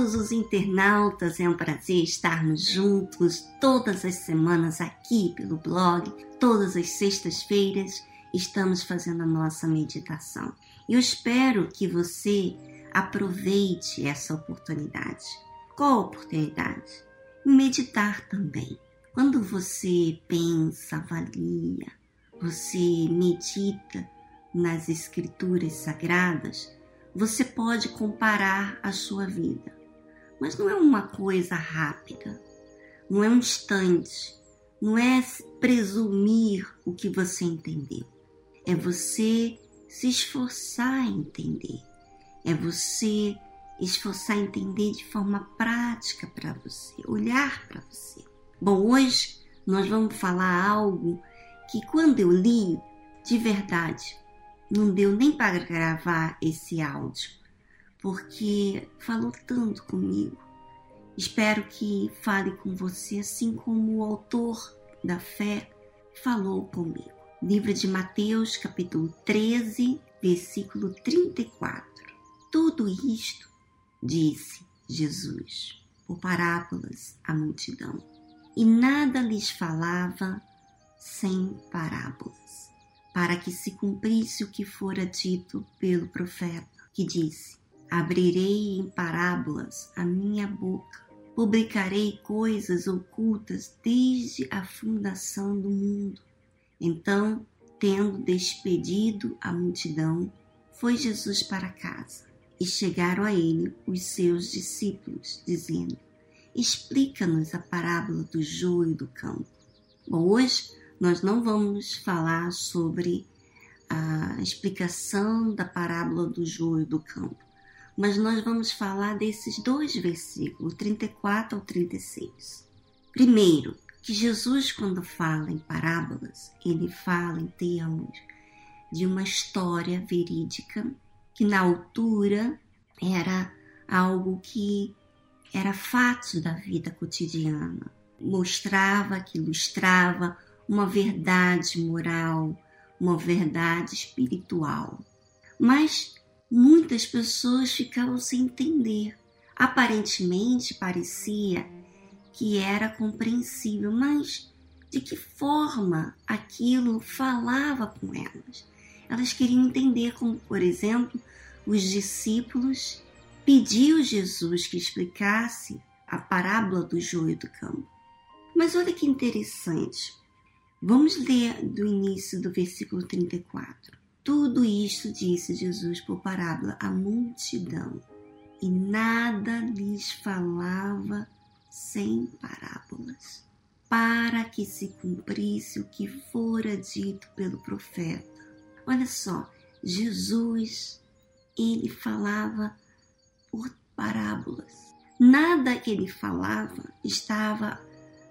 todos os internautas. É um prazer estarmos juntos todas as semanas aqui pelo blog, todas as sextas-feiras estamos fazendo a nossa meditação. Eu espero que você aproveite essa oportunidade. Qual oportunidade? Meditar também. Quando você pensa, avalia, você medita nas escrituras sagradas, você pode comparar a sua vida. Mas não é uma coisa rápida, não é um instante, não é presumir o que você entendeu. É você se esforçar a entender. É você esforçar a entender de forma prática para você, olhar para você. Bom, hoje nós vamos falar algo que quando eu li, de verdade, não deu nem para gravar esse áudio, porque falou tanto comigo. Espero que fale com você assim como o autor da fé falou comigo. Livro de Mateus, capítulo 13, versículo 34. Tudo isto disse Jesus por parábolas à multidão, e nada lhes falava sem parábolas para que se cumprisse o que fora dito pelo profeta, que disse: Abrirei em parábolas a minha boca, publicarei coisas ocultas desde a fundação do mundo. Então, tendo despedido a multidão, foi Jesus para casa. E chegaram a ele os seus discípulos, dizendo: Explica-nos a parábola do joio do campo. Bom, hoje nós não vamos falar sobre a explicação da parábola do joio do campo, mas nós vamos falar desses dois versículos, 34 ao 36. Primeiro, que Jesus, quando fala em parábolas, ele fala em termos de uma história verídica que na altura era algo que era fato da vida cotidiana, mostrava, que ilustrava uma verdade moral, uma verdade espiritual. Mas muitas pessoas ficavam sem entender. Aparentemente parecia que era compreensível, mas de que forma aquilo falava com elas? Elas queriam entender como, por exemplo, os discípulos pediu Jesus que explicasse a parábola do joio do campo. Mas olha que interessante. Vamos ler do início do versículo 34. Tudo isto disse Jesus por parábola à multidão, e nada lhes falava sem parábolas, para que se cumprisse o que fora dito pelo profeta. Olha só, Jesus, ele falava por parábolas. Nada que ele falava estava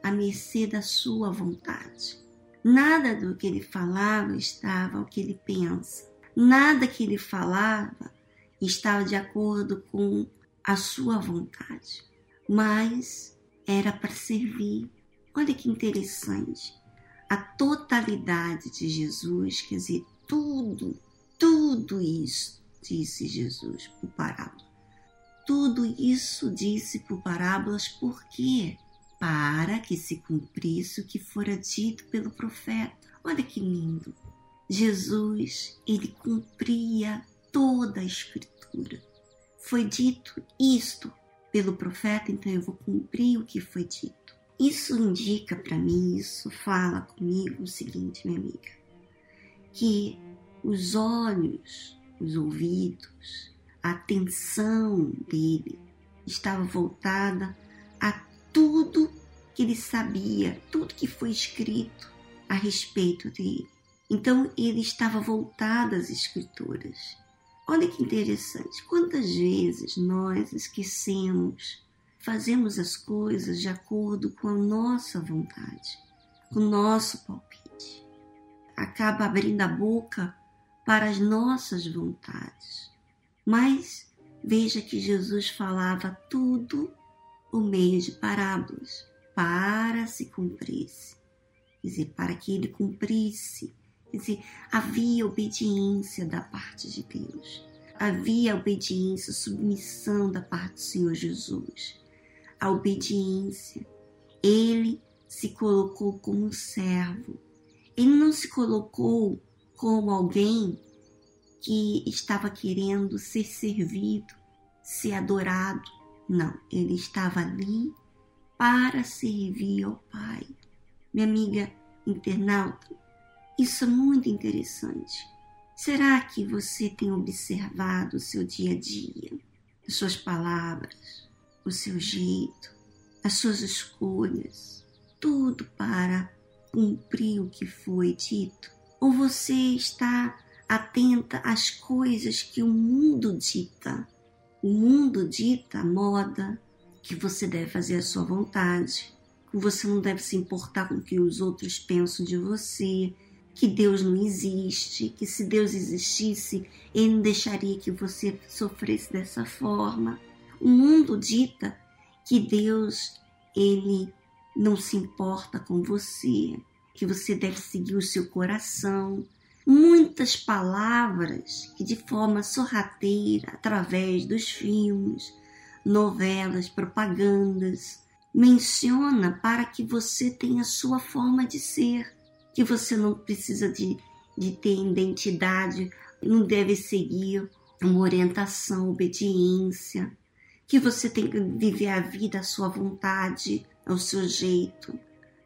à mercê da sua vontade. Nada do que ele falava estava ao que ele pensa. Nada que ele falava estava de acordo com a sua vontade. Mas era para servir. Olha que interessante. A totalidade de Jesus, quer dizer, tudo, tudo isso, disse Jesus por parábola. Tudo isso disse por parábolas, por quê? Para que se cumprisse o que fora dito pelo profeta. Olha que lindo! Jesus, ele cumpria toda a escritura. Foi dito isto pelo profeta, então eu vou cumprir o que foi dito. Isso indica para mim, isso fala comigo o seguinte, minha amiga, que os olhos, os ouvidos, a atenção dele estava voltada a tudo que ele sabia, tudo que foi escrito a respeito dele. Então ele estava voltado às escrituras. Olha que interessante, quantas vezes nós esquecemos, fazemos as coisas de acordo com a nossa vontade, com o nosso palpite. Acaba abrindo a boca para as nossas vontades. Mas veja que Jesus falava tudo por meio de parábolas, para se cumprisse. Quer dizer, para que ele cumprisse. Quer dizer, havia obediência da parte de Deus. havia obediência, submissão da parte do Senhor Jesus. A obediência. Ele se colocou como um servo. Ele não se colocou como alguém que estava querendo ser servido, ser adorado. Não, ele estava ali para servir ao Pai. Minha amiga internauta, isso é muito interessante. Será que você tem observado o seu dia a dia, as suas palavras, o seu jeito, as suas escolhas, tudo para cumprir o que foi dito? Ou você está atenta às coisas que o mundo dita? O mundo dita moda, que você deve fazer a sua vontade, que você não deve se importar com o que os outros pensam de você, que Deus não existe, que se Deus existisse, ele não deixaria que você sofresse dessa forma. O mundo dita que Deus ele não se importa com você, que você deve seguir o seu coração. Muitas palavras que de forma sorrateira, através dos filmes, novelas, propagandas, menciona para que você tenha sua forma de ser, que você não precisa de, de ter identidade, não deve seguir uma orientação, obediência, que você tem que viver a vida à sua vontade, ao seu jeito,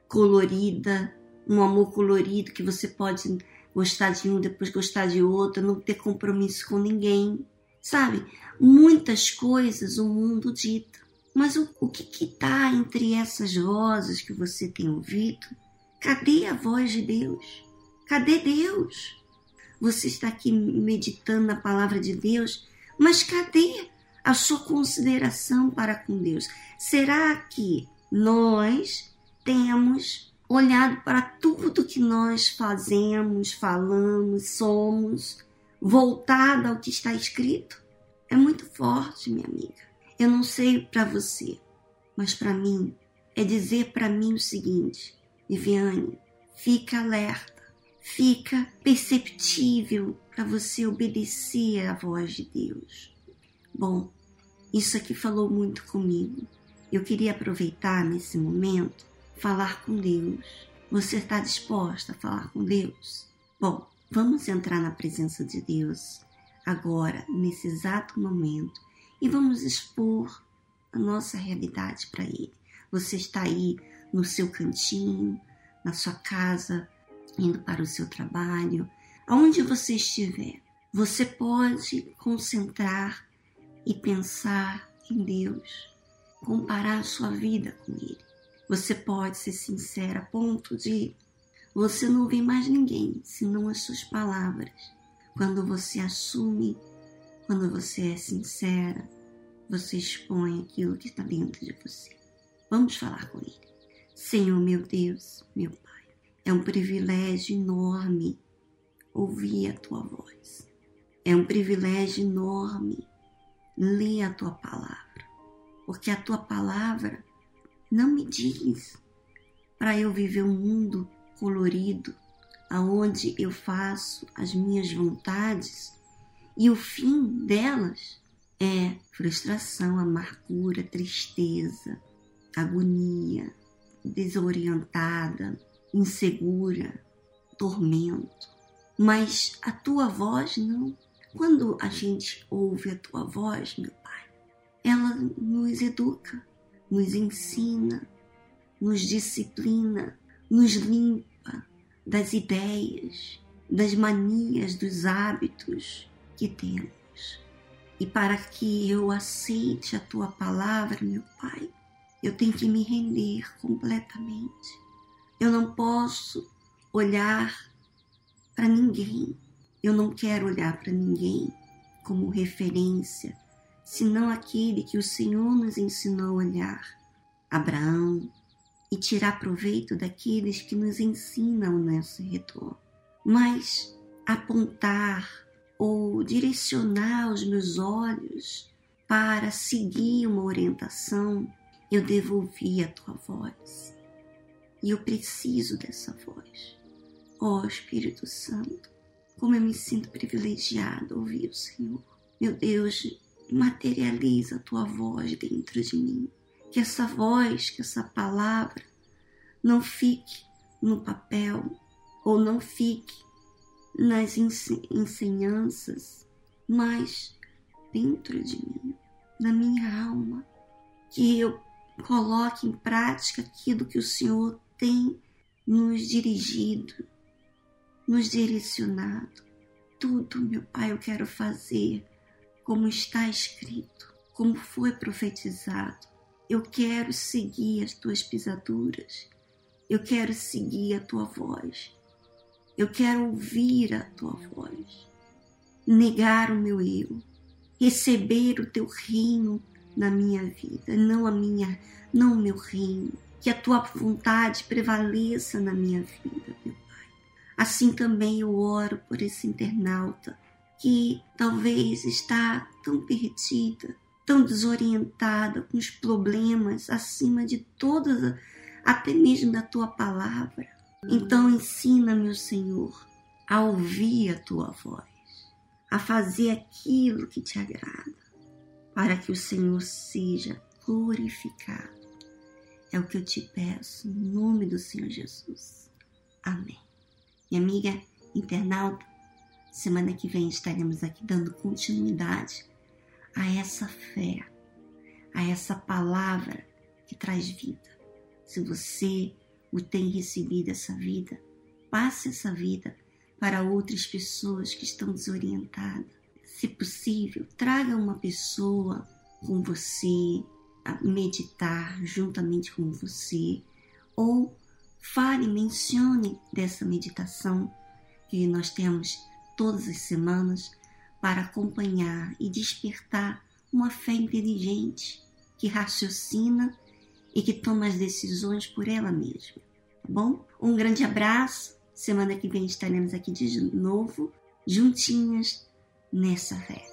colorida, um amor colorido que você pode gostar de um, depois gostar de outro, não ter compromisso com ninguém. Sabe, muitas coisas o mundo dita. Mas o, o que está entre essas vozes que você tem ouvido? Cadê a voz de Deus? Cadê Deus? Você está aqui meditando na palavra de Deus, mas cadê a sua consideração para com Deus? Será que nós temos olhado para tudo que nós fazemos, falamos, somos, voltada ao que está escrito? É muito forte, minha amiga. Eu não sei para você, mas para mim é dizer para mim o seguinte: Viviane, fica alerta, fica perceptível para você obedecer à voz de Deus. Bom, isso aqui falou muito comigo. Eu queria aproveitar nesse momento falar com Deus. Você está disposta a falar com Deus? Bom, vamos entrar na presença de Deus agora, nesse exato momento, e vamos expor a nossa realidade para Ele. Você está aí no seu cantinho, na sua casa, indo para o seu trabalho, aonde você estiver, você pode concentrar e pensar em Deus, comparar a sua vida com Ele. Você pode ser sincera a ponto de você não ouvir mais ninguém senão as suas palavras. Quando você assume, quando você é sincera, você expõe aquilo que está dentro de você. Vamos falar com Ele. Senhor, meu Deus, meu Pai, é um privilégio enorme ouvir a Tua voz. É um privilégio enorme ler a Tua palavra, porque a Tua palavra não me diz para eu viver um mundo colorido, aonde eu faço as minhas vontades e o fim delas é frustração, amargura, tristeza, agonia, desorientada, insegura, tormento. Mas a tua voz não. Quando a gente ouve a tua voz, meu Pai, ela nos educa, nos ensina, nos disciplina, nos limpa das ideias, das manias, dos hábitos que temos. E para que eu aceite a tua palavra, meu Pai, eu tenho que me render completamente. Eu não posso olhar para ninguém. Eu não quero olhar para ninguém como referência, senão aquele que o Senhor nos ensinou a olhar. Abraão, e tirar proveito daqueles que nos ensinam o nosso retorno. Mas apontar ou direcionar os meus olhos para seguir uma orientação, eu devo ouvir a tua voz. E eu preciso dessa voz. Ó oh, Espírito Santo, como eu me sinto privilegiado ouvir o Senhor. Meu Deus, materializa a tua voz dentro de mim. Que essa voz, que essa palavra não fique no papel ou não fique nas ensinanças, mas dentro de mim, na minha alma, que eu coloque em prática aquilo que o Senhor tem nos dirigido, nos direcionado. Tudo, meu Pai, eu quero fazer como está escrito, como foi profetizado. Eu quero seguir as tuas pisaduras. Eu quero seguir a tua voz. Eu quero ouvir a tua voz. Negar o meu eu. Receber o teu reino na minha vida, não a minha, não o meu reino. Que a tua vontade prevaleça na minha vida, meu Pai. Assim também eu oro por esse internauta que talvez está tão perdida, tão desorientada, com os problemas acima de todas, até mesmo da tua palavra. Então ensina, meu Senhor, a ouvir a tua voz, a fazer aquilo que te agrada, para que o Senhor seja glorificado. É o que eu te peço, em nome do Senhor Jesus. Amém. Minha amiga internauta, semana que vem estaremos aqui dando continuidade a essa fé, a essa palavra que traz vida. Se você o tem recebido essa vida, passe essa vida para outras pessoas que estão desorientadas. Se possível, traga uma pessoa com você a meditar juntamente com você ou fale, mencione dessa meditação que nós temos todas as semanas para acompanhar e despertar uma fé inteligente que raciocina e que toma as decisões por ela mesma. Tá bom? Um grande abraço. Semana que vem estaremos aqui de novo, juntinhas nessa fé.